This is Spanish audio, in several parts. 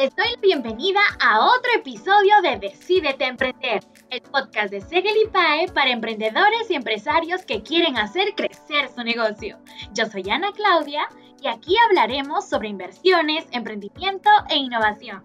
Les doy la bienvenida a otro episodio de Decídete Emprender, el podcast de Segel y PAE para emprendedores y empresarios que quieren hacer crecer su negocio. Yo soy Ana Claudia y aquí hablaremos sobre inversiones, emprendimiento e innovación.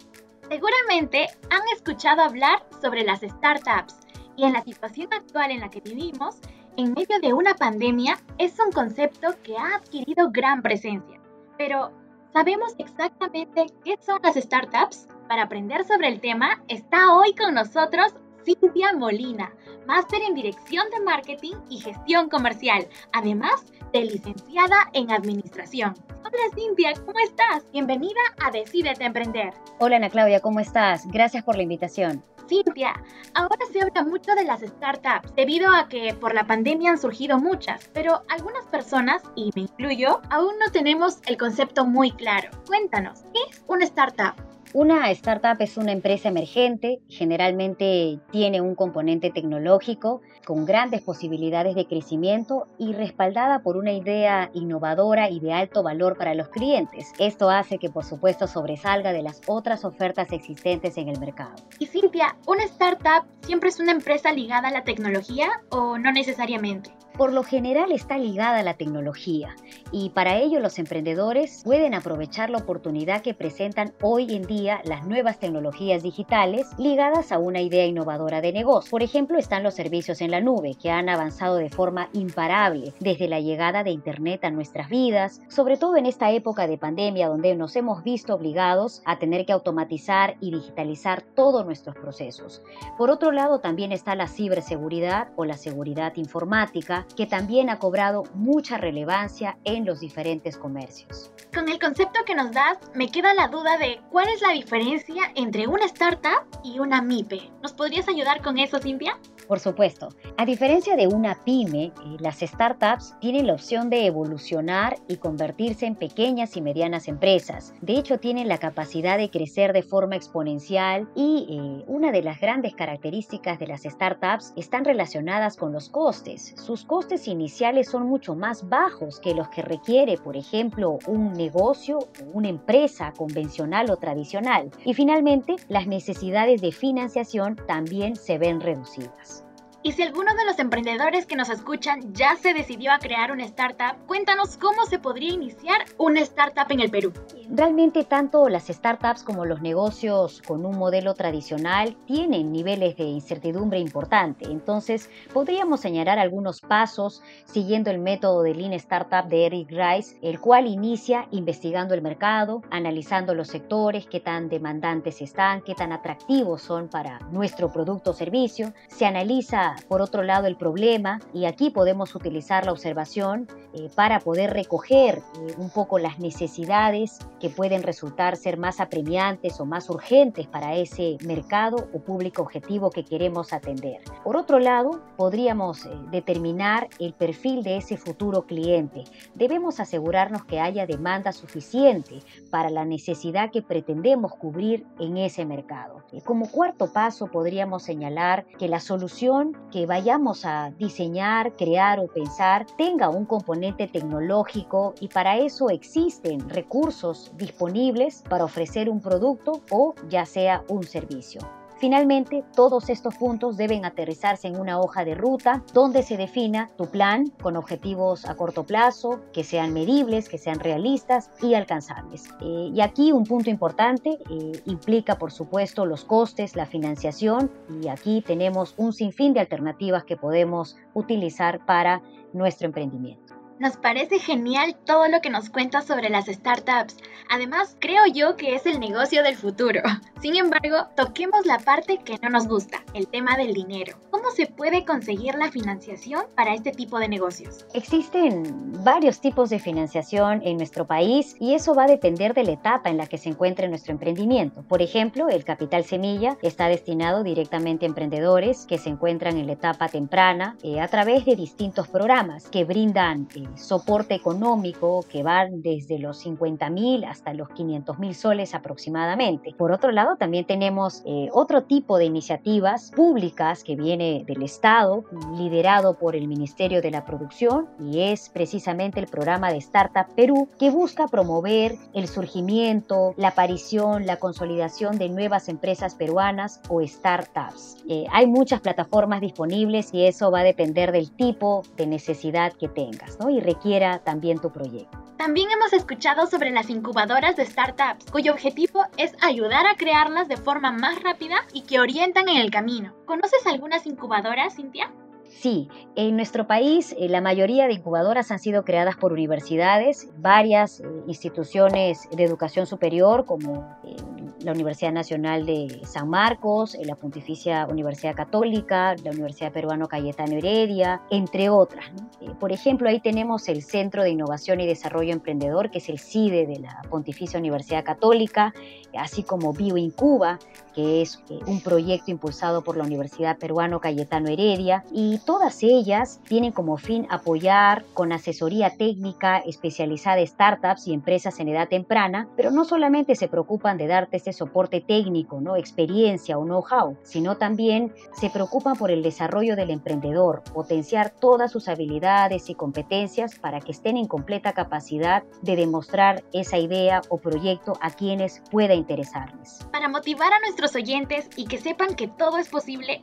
Seguramente han escuchado hablar sobre las startups y en la situación actual en la que vivimos, en medio de una pandemia, es un concepto que ha adquirido gran presencia. Pero, ¿sabemos exactamente qué son las startups? Para aprender sobre el tema, está hoy con nosotros Cintia Molina, máster en Dirección de Marketing y Gestión Comercial, además de licenciada en Administración. Hola Cintia, ¿cómo estás? Bienvenida a Decídete Emprender. Hola Ana Claudia, ¿cómo estás? Gracias por la invitación. Cintia, ahora se habla mucho de las startups debido a que por la pandemia han surgido muchas, pero algunas personas, y me incluyo, aún no tenemos el concepto muy claro. Cuéntanos, ¿qué es una startup? Una startup es una empresa emergente, generalmente tiene un componente tecnológico con grandes posibilidades de crecimiento y respaldada por una idea innovadora y de alto valor para los clientes. Esto hace que por supuesto sobresalga de las otras ofertas existentes en el mercado. Y Cintia, ¿una startup siempre es una empresa ligada a la tecnología o no necesariamente? Por lo general está ligada a la tecnología y para ello los emprendedores pueden aprovechar la oportunidad que presentan hoy en día las nuevas tecnologías digitales ligadas a una idea innovadora de negocio. Por ejemplo, están los servicios en la nube que han avanzado de forma imparable desde la llegada de Internet a nuestras vidas, sobre todo en esta época de pandemia donde nos hemos visto obligados a tener que automatizar y digitalizar todos nuestros procesos. Por otro lado, también está la ciberseguridad o la seguridad informática que también ha cobrado mucha relevancia en los diferentes comercios. Con el concepto que nos das, me queda la duda de cuál es la diferencia entre una startup y una MIPE. ¿Nos podrías ayudar con eso, Cintia? Por supuesto. A diferencia de una pyme, eh, las startups tienen la opción de evolucionar y convertirse en pequeñas y medianas empresas. De hecho, tienen la capacidad de crecer de forma exponencial y eh, una de las grandes características de las startups están relacionadas con los costes. Sus costes iniciales son mucho más bajos que los que requiere, por ejemplo, un negocio o una empresa convencional o tradicional. Y finalmente, las necesidades de financiación también se ven reducidas. Y si alguno de los emprendedores que nos escuchan ya se decidió a crear una startup, cuéntanos cómo se podría iniciar una startup en el Perú. Realmente tanto las startups como los negocios con un modelo tradicional tienen niveles de incertidumbre importante. Entonces, podríamos señalar algunos pasos siguiendo el método de Lean Startup de Eric Rice, el cual inicia investigando el mercado, analizando los sectores, qué tan demandantes están, qué tan atractivos son para nuestro producto o servicio. Se analiza por otro lado el problema y aquí podemos utilizar la observación eh, para poder recoger eh, un poco las necesidades que pueden resultar ser más apremiantes o más urgentes para ese mercado o público objetivo que queremos atender. Por otro lado, podríamos eh, determinar el perfil de ese futuro cliente. Debemos asegurarnos que haya demanda suficiente para la necesidad que pretendemos cubrir en ese mercado. Como cuarto paso podríamos señalar que la solución que vayamos a diseñar, crear o pensar tenga un componente tecnológico y para eso existen recursos disponibles para ofrecer un producto o ya sea un servicio. Finalmente, todos estos puntos deben aterrizarse en una hoja de ruta donde se defina tu plan con objetivos a corto plazo, que sean medibles, que sean realistas y alcanzables. Eh, y aquí un punto importante eh, implica, por supuesto, los costes, la financiación y aquí tenemos un sinfín de alternativas que podemos utilizar para nuestro emprendimiento. Nos parece genial todo lo que nos cuentas sobre las startups. Además, creo yo que es el negocio del futuro. Sin embargo, toquemos la parte que no nos gusta, el tema del dinero. ¿Cómo se puede conseguir la financiación para este tipo de negocios? Existen varios tipos de financiación en nuestro país y eso va a depender de la etapa en la que se encuentre nuestro emprendimiento. Por ejemplo, el capital semilla está destinado directamente a emprendedores que se encuentran en la etapa temprana eh, a través de distintos programas que brindan eh, soporte económico que van desde los 50 mil hasta los 500 mil soles aproximadamente. Por otro lado, también tenemos eh, otro tipo de iniciativas públicas que viene del Estado, liderado por el Ministerio de la Producción y es precisamente el programa de Startup Perú que busca promover el surgimiento, la aparición, la consolidación de nuevas empresas peruanas o startups. Eh, hay muchas plataformas disponibles y eso va a depender del tipo de necesidad que tengas ¿no? Y requiera también tu proyecto. También hemos escuchado sobre las incubadoras de startups, cuyo objetivo es ayudar a crearlas de forma más rápida y que orientan en el camino. ¿Conoces algunas incubadoras, Cintia? Sí, en nuestro país eh, la mayoría de incubadoras han sido creadas por universidades, varias eh, instituciones de educación superior como eh, la Universidad Nacional de San Marcos, la Pontificia Universidad Católica, la Universidad Peruano Cayetano Heredia, entre otras. Por ejemplo, ahí tenemos el Centro de Innovación y Desarrollo Emprendedor, que es el CIDE de la Pontificia Universidad Católica, así como BioIncuba, que es un proyecto impulsado por la Universidad Peruano Cayetano Heredia, y todas ellas tienen como fin apoyar con asesoría técnica especializada startups y empresas en edad temprana, pero no solamente se preocupan de darte este soporte técnico, ¿no? experiencia o know-how, sino también se preocupan por el desarrollo del emprendedor, potenciar todas sus habilidades y competencias para que estén en completa capacidad de demostrar esa idea o proyecto a quienes pueda interesarles. Para motivar a nuestros oyentes y que sepan que todo es posible,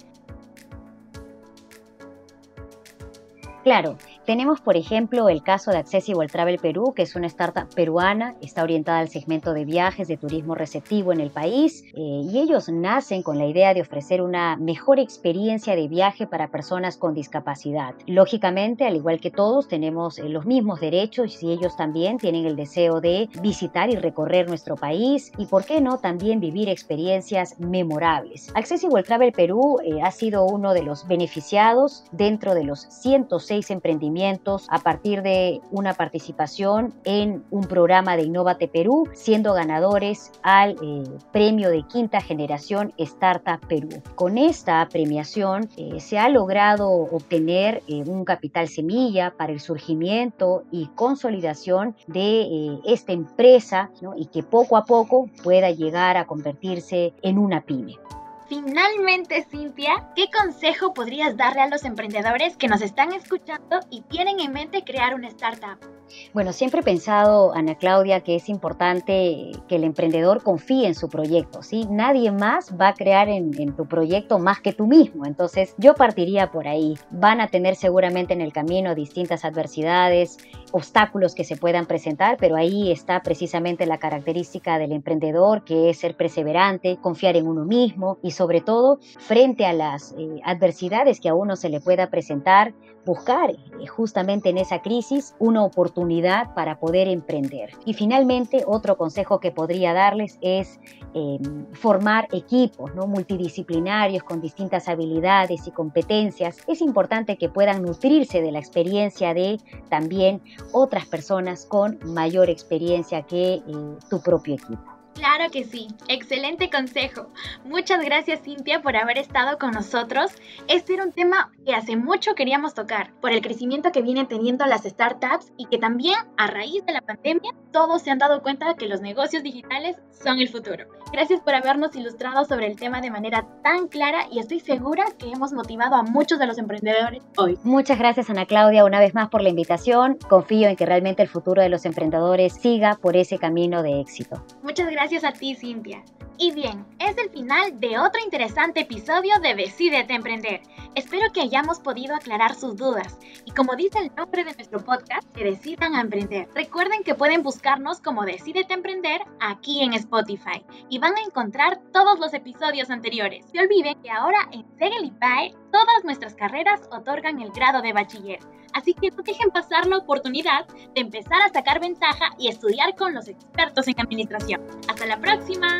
Claro, tenemos por ejemplo el caso de Accessible Travel Perú, que es una startup peruana, está orientada al segmento de viajes de turismo receptivo en el país eh, y ellos nacen con la idea de ofrecer una mejor experiencia de viaje para personas con discapacidad. Lógicamente, al igual que todos, tenemos eh, los mismos derechos y ellos también tienen el deseo de visitar y recorrer nuestro país y, por qué no, también vivir experiencias memorables. Accessible Travel Perú eh, ha sido uno de los beneficiados dentro de los 106 emprendimientos a partir de una participación en un programa de Innovate Perú, siendo ganadores al eh, premio de quinta generación Startup Perú. Con esta premiación eh, se ha logrado obtener eh, un capital semilla para el surgimiento y consolidación de esta empresa y que poco a poco pueda llegar a convertirse en una pyme. Finalmente, Cintia, ¿qué consejo podrías darle a los emprendedores que nos están escuchando y tienen en mente crear una startup? Bueno, siempre he pensado, Ana Claudia, que es importante que el emprendedor confíe en su proyecto, ¿sí? Nadie más va a crear en, tu proyecto más que tú mismo, entonces yo partiría por ahí. Van a tener seguramente en el camino distintas adversidades, obstáculos que se puedan presentar, pero ahí está precisamente la característica del emprendedor, que es ser perseverante, confiar en uno mismo y sobre todo frente a las eh, adversidades que a uno se le pueda presentar, buscar eh, justamente en esa crisis una oportunidad para poder emprender. Y finalmente, otro consejo que podría darles es em, formar equipos ¿no? multidisciplinarios con distintas habilidades y competencias. Es importante que puedan nutrirse de la experiencia de también otras personas con mayor experiencia que eh, tu propio equipo. Claro que sí, excelente consejo. Muchas gracias Cintia por haber estado con nosotros. Este era un tema que hace mucho queríamos tocar, por el crecimiento que vienen teniendo las startups y que también a raíz de la pandemia todos se han dado cuenta de que los negocios digitales son el futuro. Gracias por habernos ilustrado sobre el tema de manera tan clara y estoy segura que hemos motivado a muchos de los emprendedores hoy. Muchas gracias Ana Claudia una vez más por la invitación. Confío en que realmente el futuro de los emprendedores siga por ese camino de éxito. Muchas gracias Gracias a ti, Cintia. Y bien, es el final de otro interesante episodio de Decídete Emprender. Espero que hayamos podido aclarar sus dudas y como dice el nombre de nuestro podcast, que decidan a emprender. Recuerden que pueden buscarnos como Decídete Emprender aquí en Spotify y van a encontrar todos los episodios anteriores. No olviden que ahora en Segelipae todas nuestras carreras otorgan el grado de bachiller. Así que no dejen pasar la oportunidad de empezar a sacar ventaja y estudiar con los expertos en administración. Hasta la próxima.